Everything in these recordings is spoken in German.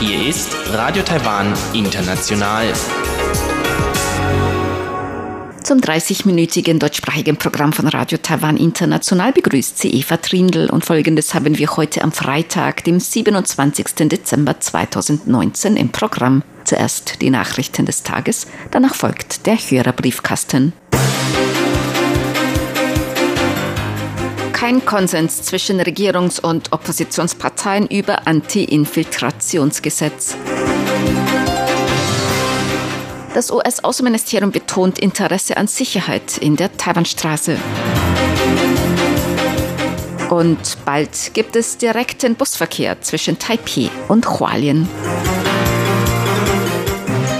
Hier ist Radio Taiwan International. Zum 30-minütigen deutschsprachigen Programm von Radio Taiwan International begrüßt sie Eva Trindl und folgendes haben wir heute am Freitag, dem 27. Dezember 2019 im Programm. Zuerst die Nachrichten des Tages, danach folgt der Hörerbriefkasten. Kein Konsens zwischen Regierungs- und Oppositionsparteien über Anti-Infiltrationsgesetz. Das US-Außenministerium betont Interesse an Sicherheit in der Taiwanstraße. Und bald gibt es direkten Busverkehr zwischen Taipei und Hualien.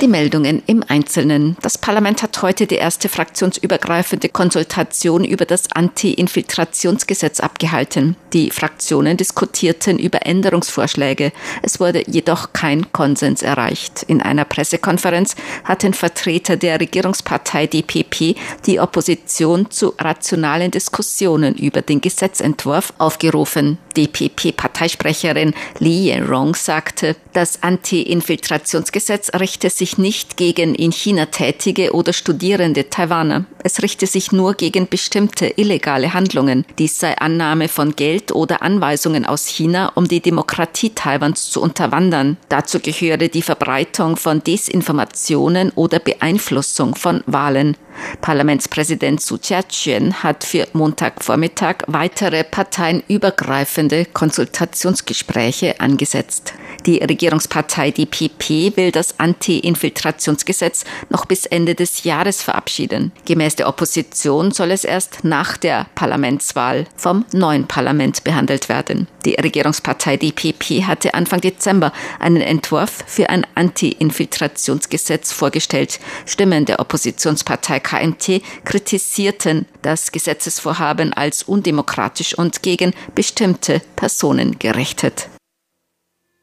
Die Meldungen im Einzelnen. Das Parlament hat heute die erste fraktionsübergreifende Konsultation über das Anti-Infiltrationsgesetz abgehalten. Die Fraktionen diskutierten über Änderungsvorschläge. Es wurde jedoch kein Konsens erreicht. In einer Pressekonferenz hatten Vertreter der Regierungspartei DPP die Opposition zu rationalen Diskussionen über den Gesetzentwurf aufgerufen. DPP-Parteisprecherin Li Yenrong sagte, das Anti-Infiltrationsgesetz richte sich nicht gegen in China tätige oder studierende Taiwaner. Es richte sich nur gegen bestimmte illegale Handlungen. Dies sei Annahme von Geld oder Anweisungen aus China, um die Demokratie Taiwans zu unterwandern. Dazu gehöre die Verbreitung von Desinformationen oder Beeinflussung von Wahlen. Parlamentspräsident Su Chia-chuen hat für Montagvormittag weitere parteienübergreifende Konsultationsgespräche angesetzt. Die Regierungspartei DPP will das Anti-Infiltrationsgesetz noch bis Ende des Jahres verabschieden. Gemäß der Opposition soll es erst nach der Parlamentswahl vom neuen Parlament behandelt werden. Die Regierungspartei DPP hatte Anfang Dezember einen Entwurf für ein Anti-Infiltrationsgesetz vorgestellt. Stimmen der Oppositionspartei KMT kritisierten das Gesetzesvorhaben als undemokratisch und gegen bestimmte Personen gerichtet.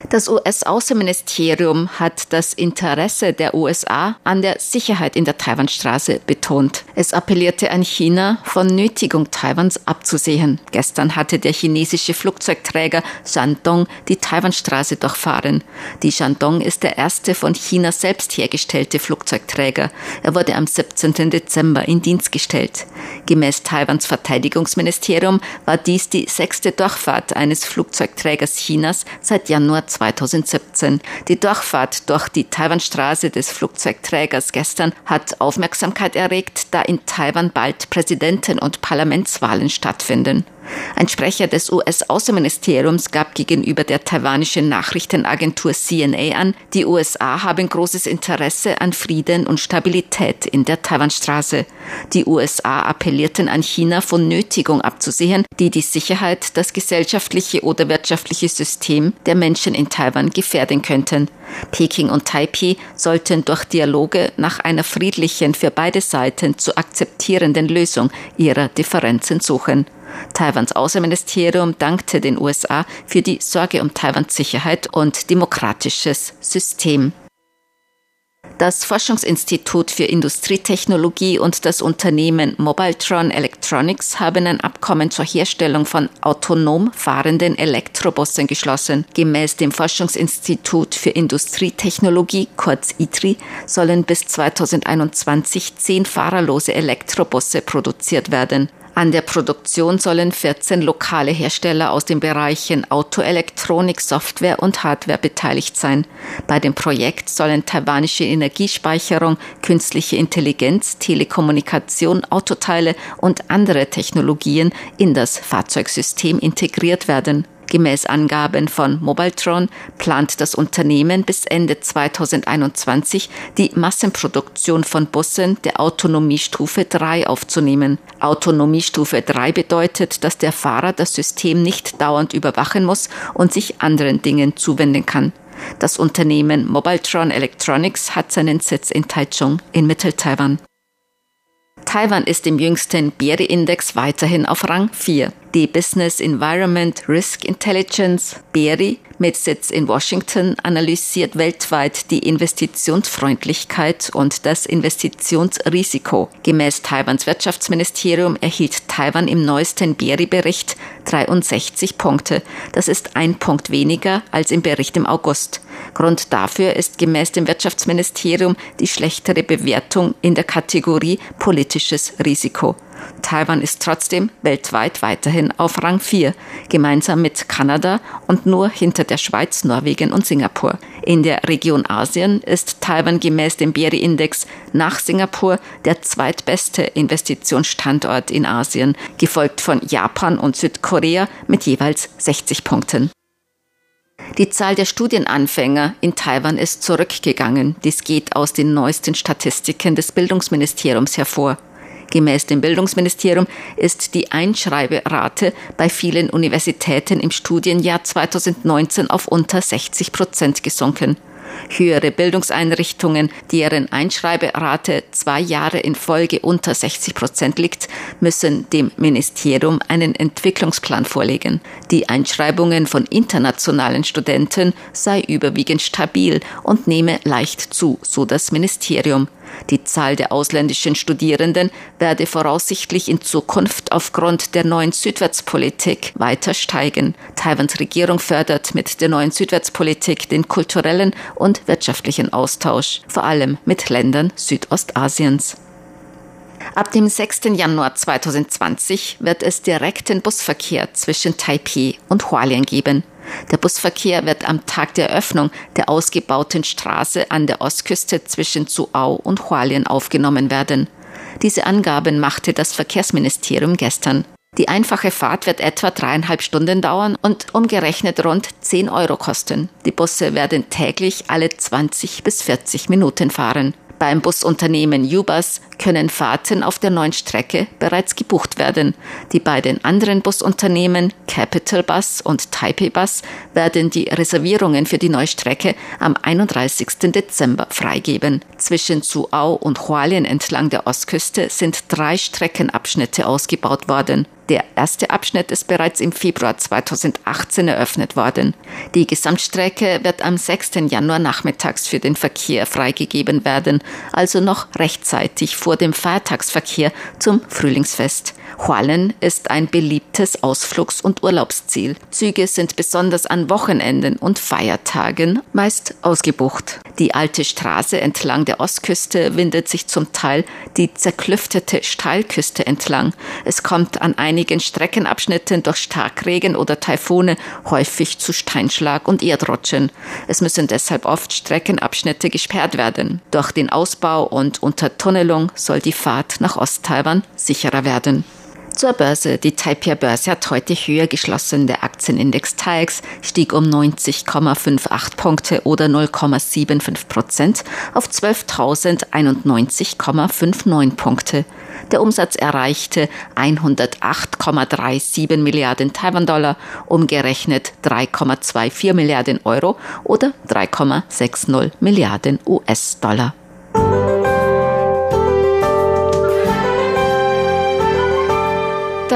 Das US-Außenministerium hat das Interesse der USA an der Sicherheit in der Taiwanstraße betont. Es appellierte an China, von Nötigung Taiwans abzusehen. Gestern hatte der chinesische Flugzeugträger Shandong die Taiwanstraße durchfahren. Die Shandong ist der erste von China selbst hergestellte Flugzeugträger. Er wurde am 17. Dezember in Dienst gestellt. Gemäß Taiwans Verteidigungsministerium war dies die sechste Durchfahrt eines Flugzeugträgers Chinas seit Januar 2017. Die Durchfahrt durch die Taiwanstraße des Flugzeugträgers gestern hat Aufmerksamkeit erregt, da in Taiwan bald Präsidenten- und Parlamentswahlen stattfinden. Ein Sprecher des US-Außenministeriums gab gegenüber der taiwanischen Nachrichtenagentur CNA an, die USA haben großes Interesse an Frieden und Stabilität in der Taiwanstraße. Die USA appellierten an China von Nötigung abzusehen, die die Sicherheit, das gesellschaftliche oder wirtschaftliche System der Menschen in Taiwan gefährden könnten. Peking und Taipei sollten durch Dialoge nach einer friedlichen, für beide Seiten zu akzeptierenden Lösung ihrer Differenzen suchen. Taiwans Außenministerium dankte den USA für die Sorge um Taiwans Sicherheit und demokratisches System. Das Forschungsinstitut für Industrietechnologie und das Unternehmen Mobiltron Electronics haben ein Abkommen zur Herstellung von autonom fahrenden Elektrobussen geschlossen. Gemäß dem Forschungsinstitut für Industrietechnologie, kurz ITRI, sollen bis 2021 zehn fahrerlose Elektrobusse produziert werden. An der Produktion sollen 14 lokale Hersteller aus den Bereichen Autoelektronik, Software und Hardware beteiligt sein. Bei dem Projekt sollen taiwanische Energiespeicherung, künstliche Intelligenz, Telekommunikation, Autoteile und andere Technologien in das Fahrzeugsystem integriert werden. Gemäß Angaben von Mobiltron plant das Unternehmen bis Ende 2021 die Massenproduktion von Bussen der Autonomiestufe 3 aufzunehmen. Autonomiestufe 3 bedeutet, dass der Fahrer das System nicht dauernd überwachen muss und sich anderen Dingen zuwenden kann. Das Unternehmen Mobiltron Electronics hat seinen Sitz in Taichung in Mittel-Taiwan. Taiwan ist im jüngsten BERI-Index weiterhin auf Rang 4. Die Business Environment Risk Intelligence BERI mit Sitz in Washington analysiert weltweit die Investitionsfreundlichkeit und das Investitionsrisiko. Gemäß Taiwans Wirtschaftsministerium erhielt Taiwan im neuesten BERI-Bericht 63 Punkte. Das ist ein Punkt weniger als im Bericht im August. Grund dafür ist gemäß dem Wirtschaftsministerium die schlechtere Bewertung in der Kategorie politisches Risiko. Taiwan ist trotzdem weltweit weiterhin auf Rang 4, gemeinsam mit Kanada und nur hinter der Schweiz, Norwegen und Singapur. In der Region Asien ist Taiwan gemäß dem BERI-Index nach Singapur der zweitbeste Investitionsstandort in Asien, gefolgt von Japan und Südkorea mit jeweils 60 Punkten. Die Zahl der Studienanfänger in Taiwan ist zurückgegangen. Dies geht aus den neuesten Statistiken des Bildungsministeriums hervor. Gemäß dem Bildungsministerium ist die Einschreiberate bei vielen Universitäten im Studienjahr 2019 auf unter 60 Prozent gesunken. Höhere Bildungseinrichtungen, deren Einschreiberate zwei Jahre in Folge unter 60 Prozent liegt, müssen dem Ministerium einen Entwicklungsplan vorlegen. Die Einschreibungen von internationalen Studenten sei überwiegend stabil und nehme leicht zu, so das Ministerium. Die Zahl der ausländischen Studierenden werde voraussichtlich in Zukunft aufgrund der neuen Südwärtspolitik weiter steigen. Taiwans Regierung fördert mit der neuen Südwärtspolitik den kulturellen und wirtschaftlichen Austausch, vor allem mit Ländern Südostasiens. Ab dem 6. Januar 2020 wird es direkten Busverkehr zwischen Taipei und Hualien geben. Der Busverkehr wird am Tag der Eröffnung der ausgebauten Straße an der Ostküste zwischen Zuau und Hualien aufgenommen werden. Diese Angaben machte das Verkehrsministerium gestern. Die einfache Fahrt wird etwa dreieinhalb Stunden dauern und umgerechnet rund 10 Euro kosten. Die Busse werden täglich alle 20 bis 40 Minuten fahren. Beim Busunternehmen Ubus können Fahrten auf der neuen Strecke bereits gebucht werden. Die beiden anderen Busunternehmen Capital Bus und Taipei Bus werden die Reservierungen für die neue Strecke am 31. Dezember freigeben. Zwischen Zuau und Hualien entlang der Ostküste sind drei Streckenabschnitte ausgebaut worden. Der erste Abschnitt ist bereits im Februar 2018 eröffnet worden. Die Gesamtstrecke wird am 6. Januar nachmittags für den Verkehr freigegeben werden, also noch rechtzeitig vor dem Feiertagsverkehr zum Frühlingsfest. Hualen ist ein beliebtes Ausflugs- und Urlaubsziel. Züge sind besonders an Wochenenden und Feiertagen meist ausgebucht. Die alte Straße entlang der Ostküste windet sich zum Teil die zerklüftete Steilküste entlang. Es kommt an einigen Streckenabschnitten durch Starkregen oder Taifune häufig zu Steinschlag und Erdrutschen. Es müssen deshalb oft Streckenabschnitte gesperrt werden. Durch den Ausbau und Untertunnelung soll die Fahrt nach Osttaiwan sicherer werden. Zur Börse. Die Taipei-Börse hat heute höher geschlossen. Der Aktienindex TAIEX stieg um 90,58 Punkte oder 0,75 Prozent auf 12.091,59 Punkte. Der Umsatz erreichte 108,37 Milliarden Taiwan-Dollar, umgerechnet 3,24 Milliarden Euro oder 3,60 Milliarden US-Dollar.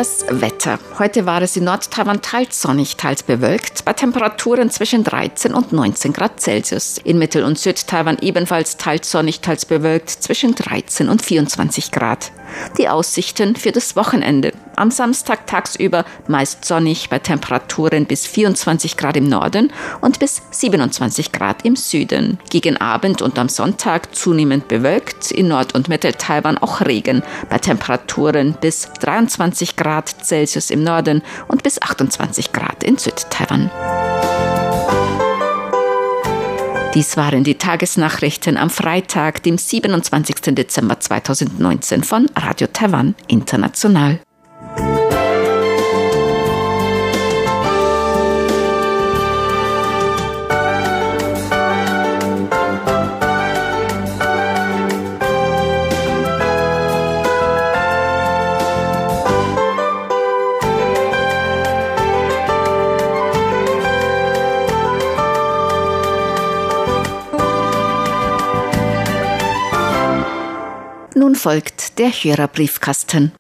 Das Wetter. Heute war es in Nordtaiwan teils sonnig, teils bewölkt, bei Temperaturen zwischen 13 und 19 Grad Celsius. In Mittel- und Südtaiwan ebenfalls teils sonnig, teils bewölkt, zwischen 13 und 24 Grad. Die Aussichten für das Wochenende. Am Samstag tagsüber meist sonnig bei Temperaturen bis 24 Grad im Norden und bis 27 Grad im Süden. Gegen Abend und am Sonntag zunehmend bewölkt, in Nord- und Mittel-Taiwan auch Regen bei Temperaturen bis 23 Grad Celsius im Norden und bis 28 Grad in Südtaiwan. Dies waren die Tagesnachrichten am Freitag, dem 27. Dezember 2019 von Radio Taiwan International. Der Hörerbriefkasten.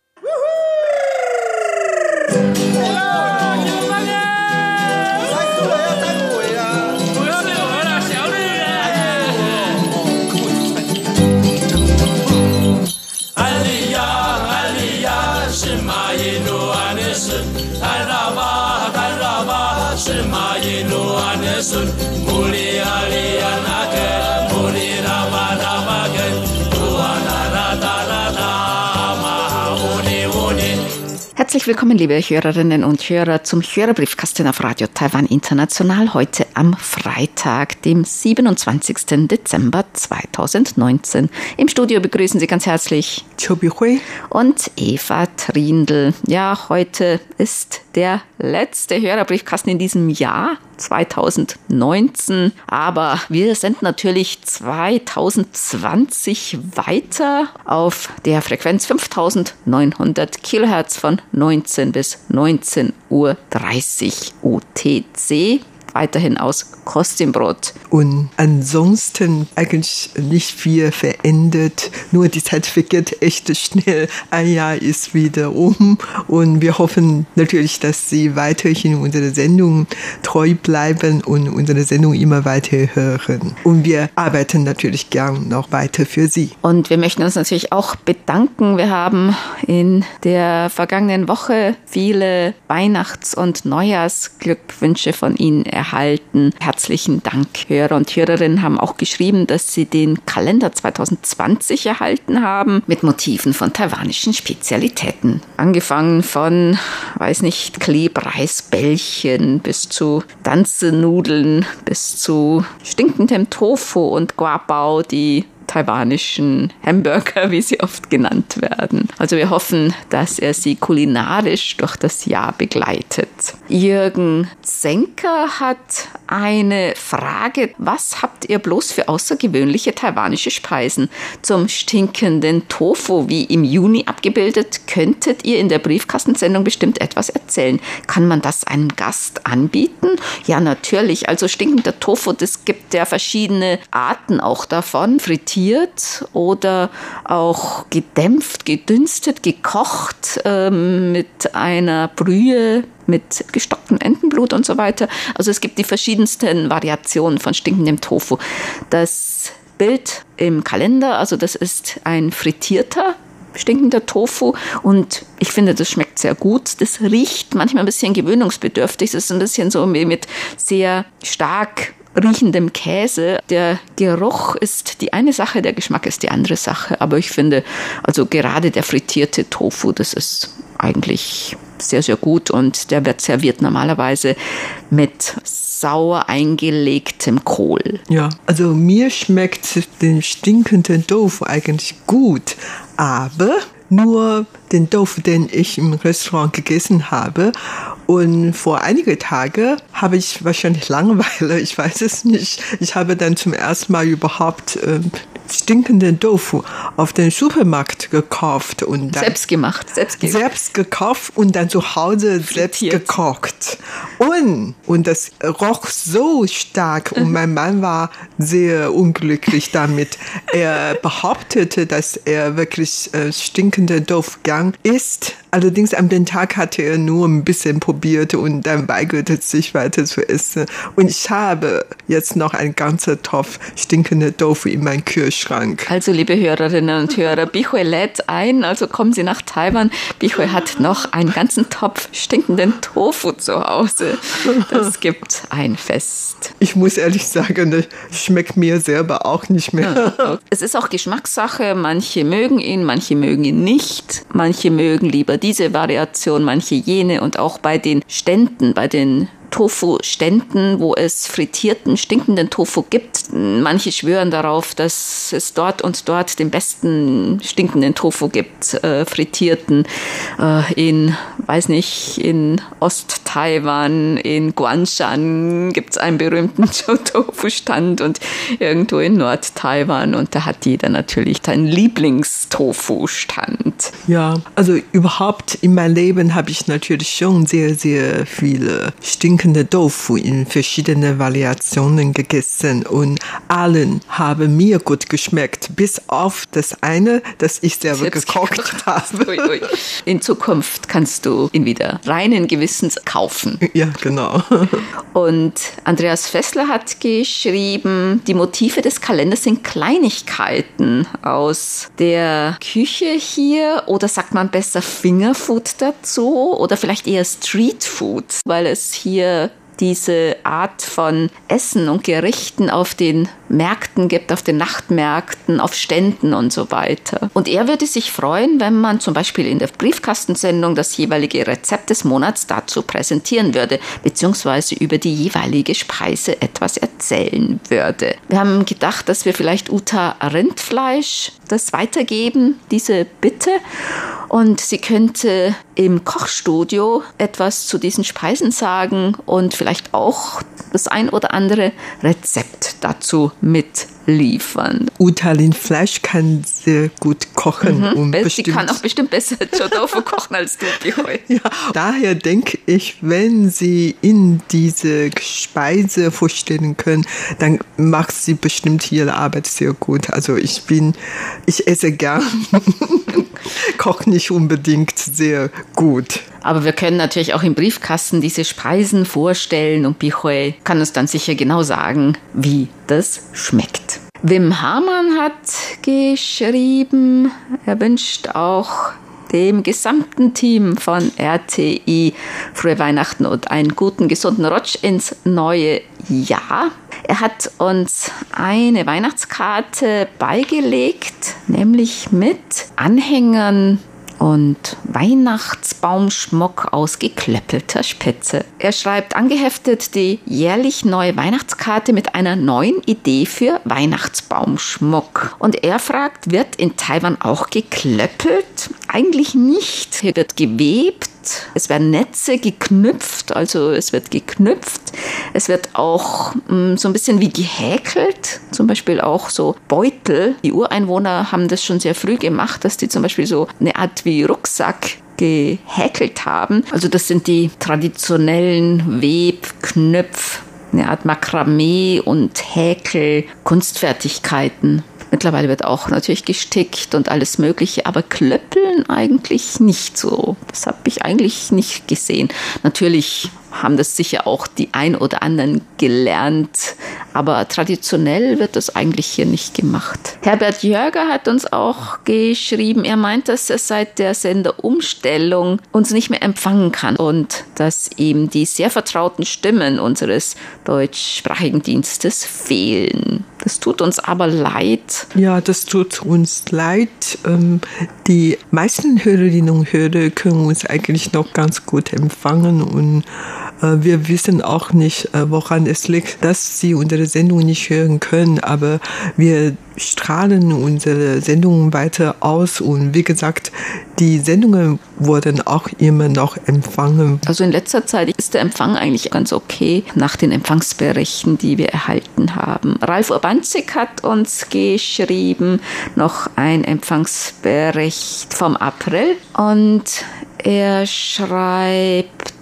Herzlich willkommen, liebe Hörerinnen und Hörer, zum Hörerbriefkasten auf Radio Taiwan International heute am Freitag, dem 27. Dezember 2019. Im Studio begrüßen Sie ganz herzlich Chobi Hui und Eva Trindl. Ja, heute ist der letzte Hörerbriefkasten in diesem Jahr 2019. Aber wir sind natürlich 2020 weiter auf der Frequenz 5900 Kilohertz von 19 bis 19.30 Uhr UTC weiterhin aus Kostümbrot. Und ansonsten eigentlich nicht viel verändert. Nur die Zeit vergeht echt schnell. Ein Jahr ist wieder um. Und wir hoffen natürlich, dass Sie weiterhin unsere Sendung treu bleiben und unsere Sendung immer weiter hören. Und wir arbeiten natürlich gern noch weiter für Sie. Und wir möchten uns natürlich auch bedanken. Wir haben in der vergangenen Woche viele Weihnachts- und Neujahrsglückwünsche von Ihnen erhalten. Herzlichen Dank. Hörer und Hörerinnen haben auch geschrieben, dass sie den Kalender 2020 erhalten haben mit Motiven von taiwanischen Spezialitäten. Angefangen von, weiß nicht, Klebreisbällchen bis zu Danzenudeln bis zu stinkendem Tofu und Guabao, die taiwanischen Hamburger, wie sie oft genannt werden. Also wir hoffen, dass er sie kulinarisch durch das Jahr begleitet. Jürgen Zenker hat eine Frage. Was habt ihr bloß für außergewöhnliche taiwanische Speisen? Zum stinkenden Tofu, wie im Juni abgebildet, könntet ihr in der Briefkastensendung bestimmt etwas erzählen. Kann man das einem Gast anbieten? Ja, natürlich. Also stinkender Tofu, das gibt ja verschiedene Arten auch davon. Frittiert oder auch gedämpft, gedünstet, gekocht ähm, mit einer Brühe mit gestocktem Entenblut und so weiter. Also es gibt die verschiedensten Variationen von stinkendem Tofu. Das Bild im Kalender, also das ist ein frittierter stinkender Tofu und ich finde, das schmeckt sehr gut. Das riecht manchmal ein bisschen gewöhnungsbedürftig. Es ist ein bisschen so mit sehr stark riechendem Käse. Der Geruch ist die eine Sache, der Geschmack ist die andere Sache. Aber ich finde, also gerade der frittierte Tofu, das ist eigentlich sehr, sehr gut und der wird serviert normalerweise mit sauer eingelegtem Kohl. Ja, also mir schmeckt den stinkenden Tofu eigentlich gut, aber nur den Tofu, den ich im Restaurant gegessen habe. Und vor einigen Tagen habe ich wahrscheinlich Langeweile, ich weiß es nicht. Ich habe dann zum ersten Mal überhaupt äh, stinkenden Tofu auf den Supermarkt gekauft und dann selbst gemacht, selbst, ge selbst gekauft und dann zu Hause selbst gekocht. Und, und das roch so stark und mein Mann war sehr unglücklich damit. Er behauptete, dass er wirklich äh, stinkende Tofu isst. Allerdings an dem Tag hatte er nur ein bisschen probiert und dann weigerte sich weiter zu essen. Und ich habe jetzt noch einen ganzen Topf stinkende Tofu in meinem Kühlschrank. Also, liebe Hörerinnen und Hörer, Bichue lädt ein, also kommen Sie nach Taiwan. Bichue hat noch einen ganzen Topf stinkenden Tofu zu Hause. Das gibt ein Fest. Ich muss ehrlich sagen, das schmeckt mir selber auch nicht mehr. Es ist auch Geschmackssache. Manche mögen ihn, manche mögen ihn nicht. Manche mögen lieber diese Variation, manche jene und auch bei den Ständen, bei den Tofu-Ständen, wo es frittierten, stinkenden Tofu gibt. Manche schwören darauf, dass es dort und dort den besten stinkenden Tofu gibt, äh, frittierten äh, in, weiß nicht, in Ost-Taiwan, in Guanshan gibt es einen berühmten Tofu-Stand und irgendwo in Nord-Taiwan und da hat jeder natürlich seinen Lieblingstofu-Stand. Ja, also überhaupt in meinem Leben habe ich natürlich schon sehr, sehr viele stinkende stinkende Tofu in verschiedenen Variationen gegessen und allen haben mir gut geschmeckt, bis auf das eine, das ich selber gekocht, gekocht habe. Ui, ui. In Zukunft kannst du ihn wieder reinen Gewissens kaufen. Ja, genau. Und Andreas Fessler hat geschrieben, die Motive des Kalenders sind Kleinigkeiten aus der Küche hier oder sagt man besser Fingerfood dazu oder vielleicht eher Streetfood, weil es hier diese Art von Essen und Gerichten auf den Märkten gibt, auf den Nachtmärkten, auf Ständen und so weiter. Und er würde sich freuen, wenn man zum Beispiel in der Briefkastensendung das jeweilige Rezept des Monats dazu präsentieren würde, beziehungsweise über die jeweilige Speise etwas erzählen würde. Wir haben gedacht, dass wir vielleicht Uta Rindfleisch das weitergeben, diese Bitte. Und sie könnte im Kochstudio etwas zu diesen Speisen sagen und vielleicht auch das ein oder andere Rezept dazu mit mitliefern. Utalin Fleisch kann sehr gut kochen. Mhm. Und bestimmt, Sie kann auch bestimmt besser Tofu kochen als du, ja, Daher denke ich, wenn Sie in diese Speise vorstellen können, dann macht sie bestimmt ihre Arbeit sehr gut. Also ich bin, ich esse gern, koche nicht unbedingt sehr gut. Aber wir können natürlich auch im Briefkasten diese Speisen vorstellen und Bichoy kann uns dann sicher genau sagen, wie das schmeckt. Wim Hamann hat geschrieben, er wünscht auch dem gesamten Team von RTI frohe Weihnachten und einen guten, gesunden Rutsch ins neue Jahr. Er hat uns eine Weihnachtskarte beigelegt, nämlich mit Anhängern und Weihnachtsbaumschmuck aus geklöppelter Spitze. Er schreibt angeheftet die jährlich neue Weihnachtskarte mit einer neuen Idee für Weihnachtsbaumschmuck. Und er fragt, wird in Taiwan auch geklöppelt? Eigentlich nicht. Hier wird gewebt es werden Netze geknüpft, also es wird geknüpft. Es wird auch mh, mm, so ein bisschen wie gehäkelt, zum Beispiel auch so Beutel. Die Ureinwohner haben das schon sehr früh gemacht, dass die zum Beispiel so eine Art wie Rucksack gehäkelt haben. Also das sind die traditionellen Web-, Knöpf, eine Art Makramee und Häkel, Kunstfertigkeiten. Mittlerweile wird auch natürlich gestickt und alles Mögliche, aber Klöppeln eigentlich nicht so. Das habe ich eigentlich nicht gesehen. Natürlich haben das sicher auch die ein oder anderen gelernt, aber traditionell wird das eigentlich hier nicht gemacht. Herbert Jörger hat uns auch geschrieben, er meint, dass er seit der Senderumstellung uns nicht mehr empfangen kann und dass ihm die sehr vertrauten Stimmen unseres deutschsprachigen Dienstes fehlen. Das tut uns aber leid. Ja, das tut uns leid. Ähm, die meisten Hörerinnen und Hörer können uns eigentlich noch ganz gut empfangen und äh, wir wissen auch nicht, äh, woran es liegt, dass Sie unsere Sendung nicht hören können, aber wir strahlen unsere Sendungen weiter aus und wie gesagt, die Sendungen wurden auch immer noch empfangen. Also in letzter Zeit ist der Empfang eigentlich ganz okay nach den Empfangsberichten, die wir erhalten haben. Ralf Urbanzig hat uns geschrieben, noch ein Empfangsbericht vom April und er schreibt,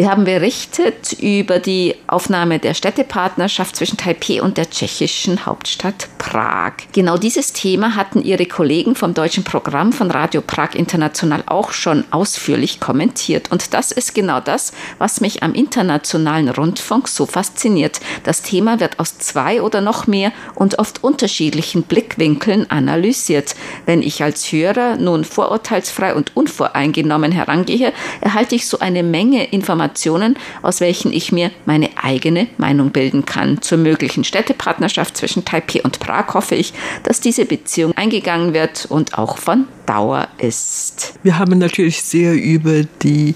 wir haben berichtet über die Aufnahme der Städtepartnerschaft zwischen Taipei und der tschechischen Hauptstadt Prag. Genau dieses Thema hatten Ihre Kollegen vom deutschen Programm von Radio Prag International auch schon ausführlich kommentiert. Und das ist genau das, was mich am internationalen Rundfunk so fasziniert. Das Thema wird aus zwei oder noch mehr und oft unterschiedlichen Blickwinkeln analysiert. Wenn ich als Hörer nun vorurteilsfrei und unvoreingenommen herangehe, erhalte ich so eine Menge Informationen Informationen, aus welchen ich mir meine eigene Meinung bilden kann. Zur möglichen Städtepartnerschaft zwischen Taipei und Prag hoffe ich, dass diese Beziehung eingegangen wird und auch von Dauer ist. Wir haben natürlich sehr über die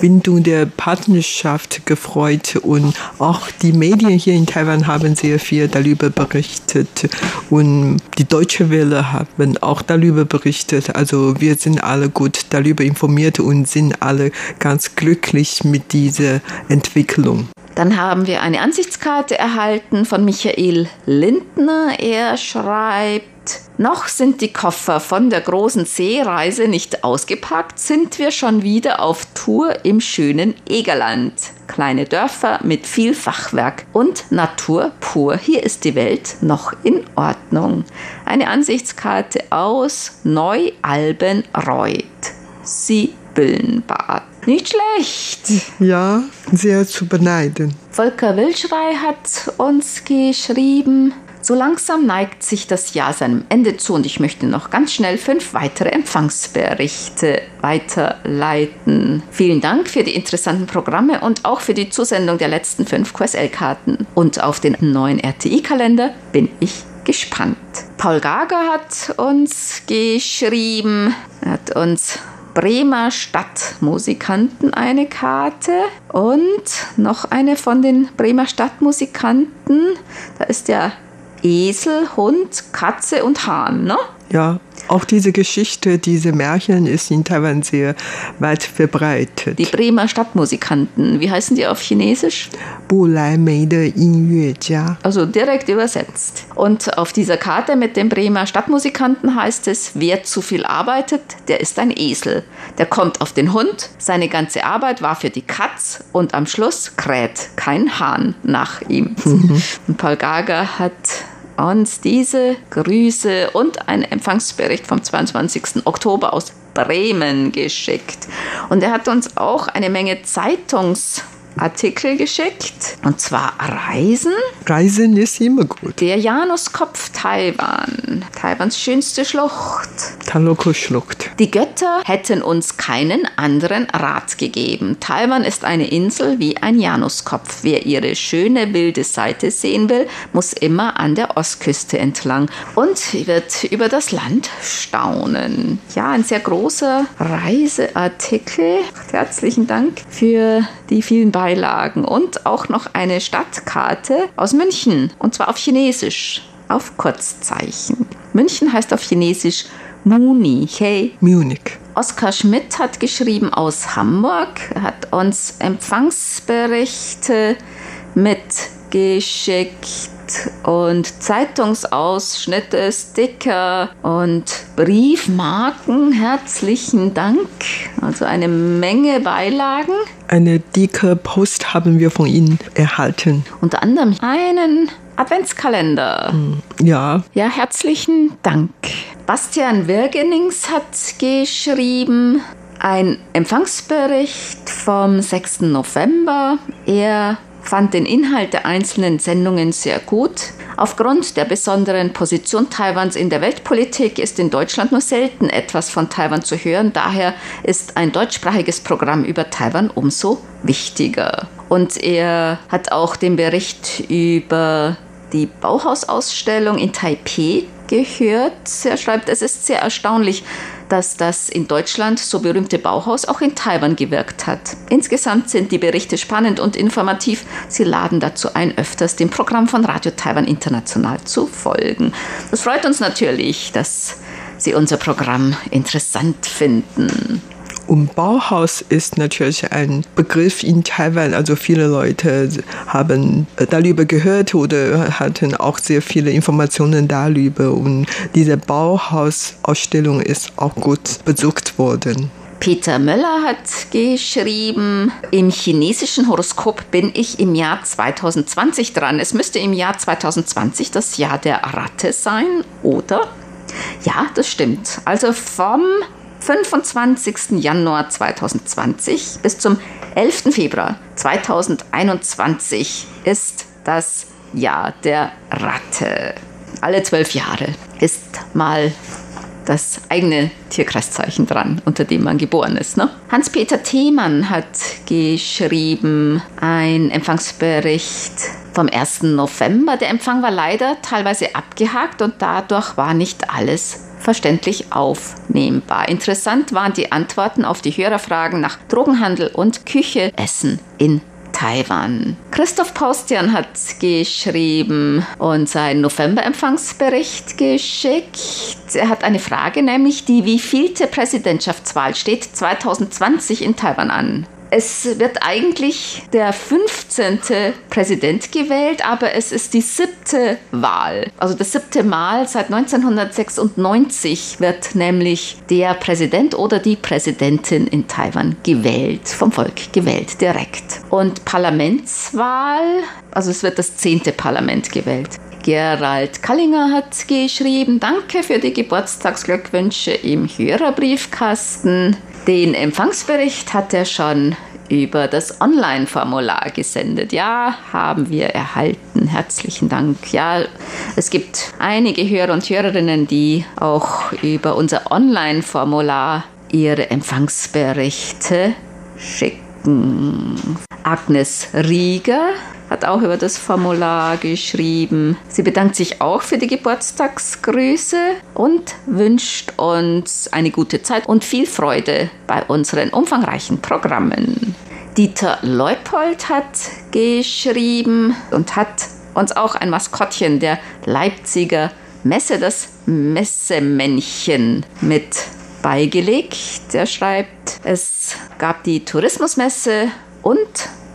Bindung der Partnerschaft gefreut und auch die Medien hier in Taiwan haben sehr viel darüber berichtet und die Deutsche Welle haben auch darüber berichtet. Also wir sind alle gut darüber informiert und sind alle ganz glücklich mit dieser Entwicklung. Dann haben wir eine Ansichtskarte erhalten von Michael Lindner. Er schreibt, noch sind die Koffer von der großen Seereise nicht ausgepackt, sind wir schon wieder auf Tour im schönen Egerland. kleine Dörfer mit viel Fachwerk und Natur pur. Hier ist die Welt noch in Ordnung. Eine Ansichtskarte aus Neu-Albenreuth. Siebelnbad. Nicht schlecht. Ja, sehr zu beneiden. Volker Wilschrei hat uns geschrieben, so langsam neigt sich das Jahr seinem Ende zu und ich möchte noch ganz schnell fünf weitere Empfangsberichte weiterleiten. Vielen Dank für die interessanten Programme und auch für die Zusendung der letzten fünf QSL-Karten. Und auf den neuen RTI-Kalender bin ich gespannt. Paul Gager hat uns geschrieben, er hat uns Bremer Stadtmusikanten eine Karte und noch eine von den Bremer Stadtmusikanten. Da ist der Esel, Hund, Katze und Hahn, ne? Ja, auch diese Geschichte, diese Märchen ist in Taiwan sehr weit verbreitet. Die Bremer Stadtmusikanten, wie heißen die auf Chinesisch? Also direkt übersetzt. Und auf dieser Karte mit den Bremer Stadtmusikanten heißt es, wer zu viel arbeitet, der ist ein Esel. Der kommt auf den Hund, seine ganze Arbeit war für die Katz und am Schluss kräht kein Hahn nach ihm. Mhm. Paul Gager hat uns diese Grüße und einen Empfangsbericht vom 22. Oktober aus Bremen geschickt. Und er hat uns auch eine Menge Zeitungs- Artikel geschickt. Und zwar Reisen. Reisen ist immer gut. Der Januskopf Taiwan. Taiwans schönste Schlucht. Taloko-Schlucht. Die Götter hätten uns keinen anderen Rat gegeben. Taiwan ist eine Insel wie ein Januskopf. Wer ihre schöne wilde Seite sehen will, muss immer an der Ostküste entlang und wird über das Land staunen. Ja, ein sehr großer Reiseartikel. Herzlichen Dank für die vielen Beiträge Beilagen und auch noch eine Stadtkarte aus München und zwar auf Chinesisch, auf Kurzzeichen. München heißt auf Chinesisch Muni, hey. Munich. Oskar Schmidt hat geschrieben aus Hamburg, er hat uns Empfangsberichte mitgeschickt und Zeitungsausschnitte, Sticker und Briefmarken. Herzlichen Dank. Also eine Menge Beilagen. Eine dicke Post haben wir von Ihnen erhalten. Unter anderem einen Adventskalender. Hm, ja. Ja, herzlichen Dank. Bastian Wirgenings hat geschrieben, ein Empfangsbericht vom 6. November. Er fand den Inhalt der einzelnen Sendungen sehr gut. Aufgrund der besonderen Position Taiwans in der Weltpolitik ist in Deutschland nur selten etwas von Taiwan zu hören. Daher ist ein deutschsprachiges Programm über Taiwan umso wichtiger. Und er hat auch den Bericht über die Bauhausausstellung in Taipei gehört. Er schreibt, es ist sehr erstaunlich, dass das in Deutschland so berühmte Bauhaus auch in Taiwan gewirkt hat. Insgesamt sind die Berichte spannend und informativ. Sie laden dazu ein, öfters dem Programm von Radio Taiwan International zu folgen. Das freut uns natürlich, dass Sie unser Programm interessant finden. Und Bauhaus ist natürlich ein Begriff in Taiwan. Also viele Leute haben darüber gehört oder hatten auch sehr viele Informationen darüber. Und diese Bauhausausstellung ist auch gut besucht worden. Peter Möller hat geschrieben, im chinesischen Horoskop bin ich im Jahr 2020 dran. Es müsste im Jahr 2020 das Jahr der Ratte sein, oder? Ja, das stimmt. Also vom 25. Januar 2020 bis zum 11. Februar 2021 ist das Jahr der Ratte. Alle zwölf Jahre ist mal das eigene Tierkreiszeichen dran, unter dem man geboren ist. Ne? Hans-Peter Themann hat geschrieben, ein Empfangsbericht vom 1. November. Der Empfang war leider teilweise abgehakt und dadurch war nicht alles verständlich aufnehmbar. Interessant waren die Antworten auf die Hörerfragen nach Drogenhandel und Küche, Essen in Taiwan. Christoph Paustian hat geschrieben und seinen November-Empfangsbericht geschickt. Er hat eine Frage, nämlich die wievielte Präsidentschaftswahl steht 2020 in Taiwan an? Es wird eigentlich der 15. Präsident gewählt, aber es ist die siebte Wahl. Also das siebte Mal seit 1996 wird nämlich der Präsident oder die Präsidentin in Taiwan gewählt, vom Volk gewählt, direkt. Und Parlamentswahl, also es wird das zehnte Parlament gewählt. Gerald Kallinger hat geschrieben, danke für die Geburtstagsglückwünsche im Hörerbriefkasten. Den Empfangsbericht hat er schon über das Online-Formular gesendet. Ja, haben wir erhalten. Herzlichen Dank. Ja, es gibt einige Hörer und Hörerinnen, die auch über unser Online-Formular ihre Empfangsberichte schicken. Agnes Rieger hat auch über das Formular geschrieben. Sie bedankt sich auch für die Geburtstagsgrüße und wünscht uns eine gute Zeit und viel Freude bei unseren umfangreichen Programmen. Dieter Leupold hat geschrieben und hat uns auch ein Maskottchen der Leipziger Messe, das Messemännchen, mit beigelegt. Er schreibt, es gab die Tourismusmesse und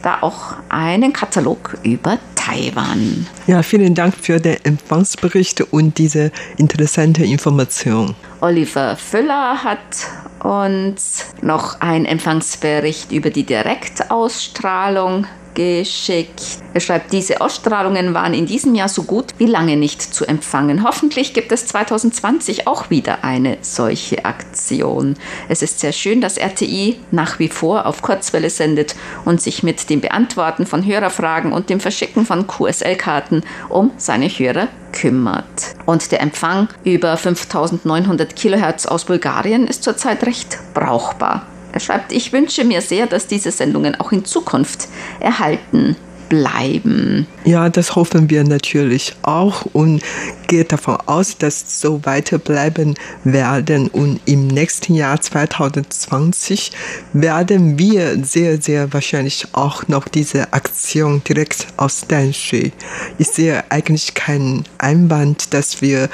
da auch einen Katalog über Taiwan. Ja, vielen Dank für den Empfangsbericht und diese interessante Information. Oliver Füller hat uns noch einen Empfangsbericht über die Direktausstrahlung geschickt. Er schreibt, diese Ausstrahlungen waren in diesem Jahr so gut wie lange nicht zu empfangen. Hoffentlich gibt es 2020 auch wieder eine solche Aktion. Es ist sehr schön, dass RTI nach wie vor auf Kurzwelle sendet und sich mit dem Beantworten von Hörerfragen und dem Verschicken von QSL-Karten um seine Hörer kümmert. Und der Empfang über 5900 Kilohertz aus Bulgarien ist zurzeit recht brauchbar. Er schreibt, ich wünsche mir sehr, dass diese Sendungen auch in Zukunft erhalten bleiben. Ja, das hoffen wir natürlich auch und geht davon aus, dass so weiter bleiben werden. Und im nächsten Jahr 2020 werden wir sehr, sehr wahrscheinlich auch noch diese Aktion direkt aus Danshui. Ich sehe eigentlich keinen Einwand, dass wir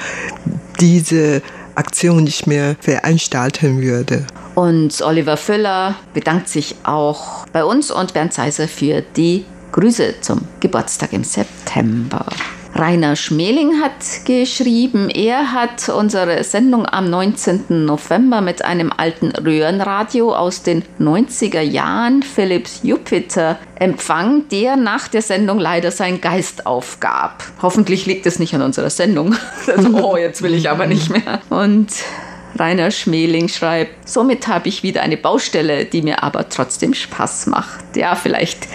diese Aktion nicht mehr veranstalten würde. Und Oliver Füller bedankt sich auch bei uns und Bernd Seiser für die Grüße zum Geburtstag im September. Rainer Schmeling hat geschrieben, er hat unsere Sendung am 19. November mit einem alten Röhrenradio aus den 90er Jahren, Philips Jupiter, empfangen, der nach der Sendung leider seinen Geist aufgab. Hoffentlich liegt es nicht an unserer Sendung. oh, jetzt will ich aber nicht mehr. Und Rainer Schmeling schreibt, somit habe ich wieder eine Baustelle, die mir aber trotzdem Spaß macht. Ja, vielleicht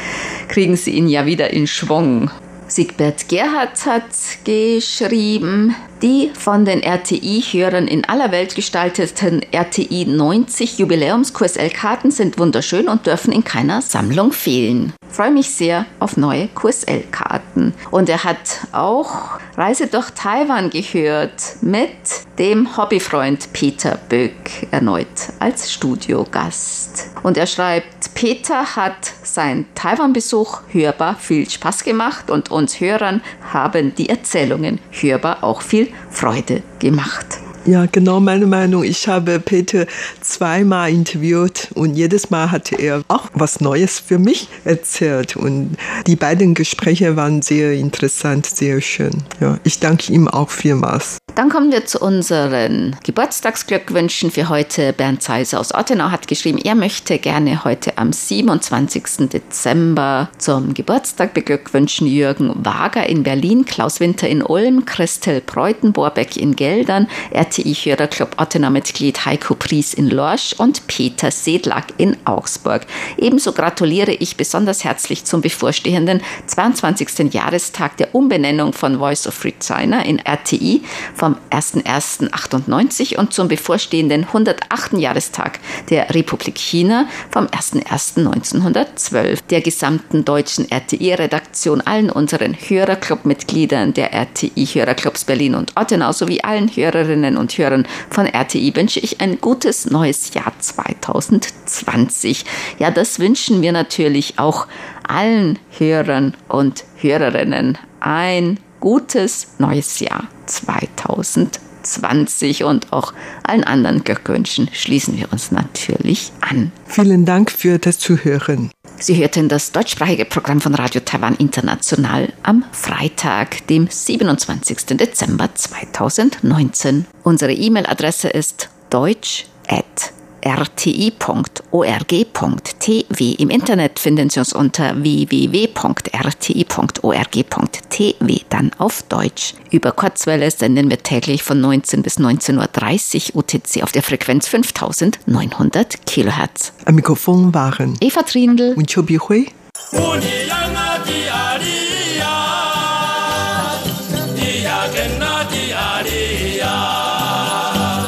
kriegen Sie ihn ja wieder in Schwung. Siegbert Gerhardt hat geschrieben, die von den RTI-Hörern in aller Welt gestalteten RTI 90 Jubiläums-QSL-Karten sind wunderschön und dürfen in keiner Sammlung fehlen freue mich sehr auf neue QSL-Karten. Und er hat auch Reise durch Taiwan gehört mit dem Hobbyfreund Peter Böck erneut als Studiogast. Und er schreibt, Peter hat sein Taiwan-Besuch hörbar viel Spaß gemacht und uns Hörern haben die Erzählungen hörbar auch viel Freude gemacht. Ja, genau meine Meinung. Ich habe Peter zweimal interviewt und jedes Mal hatte er auch was Neues für mich erzählt. Und die beiden Gespräche waren sehr interessant, sehr schön. Ja, ich danke ihm auch vielmals. Dann kommen wir zu unseren Geburtstagsglückwünschen für heute. Bernd Zeiser aus Ottenau hat geschrieben, er möchte gerne heute am 27. Dezember zum Geburtstag beglückwünschen Jürgen Wager in Berlin, Klaus Winter in Ulm, Christel Breutenborbeck in Geldern, RTI-Hörerclub Ottenau-Mitglied Heiko Pries in Lorsch und Peter Sedlak in Augsburg. Ebenso gratuliere ich besonders herzlich zum bevorstehenden 22. Jahrestag der Umbenennung von Voice of China in RTI vom 01.01.98 und zum bevorstehenden 108. Jahrestag der Republik China vom 01.01.1912. Der gesamten deutschen RTI-Redaktion, allen unseren Hörerclub-Mitgliedern der RTI-Hörerclubs Berlin und Ottenau sowie allen Hörerinnen und Hörern von RTI wünsche ich ein gutes neues Jahr 2020. Ja, das wünschen wir natürlich auch allen Hörern und Hörerinnen. Ein gutes neues Jahr 2020. 2020 und auch allen anderen Glückwünschen schließen wir uns natürlich an. Vielen Dank für das Zuhören. Sie hörten das deutschsprachige Programm von Radio Taiwan International am Freitag, dem 27. Dezember 2019. Unsere E-Mail-Adresse ist deutsch@ rti.org.tw. Im Internet finden Sie uns unter www.rti.org.tw, dann auf Deutsch. Über Kurzwelle senden wir täglich von 19 bis 19.30 Uhr UTC auf der Frequenz 5900 kHz. Am Mikrofon waren Eva Trindl und Chobi Hui.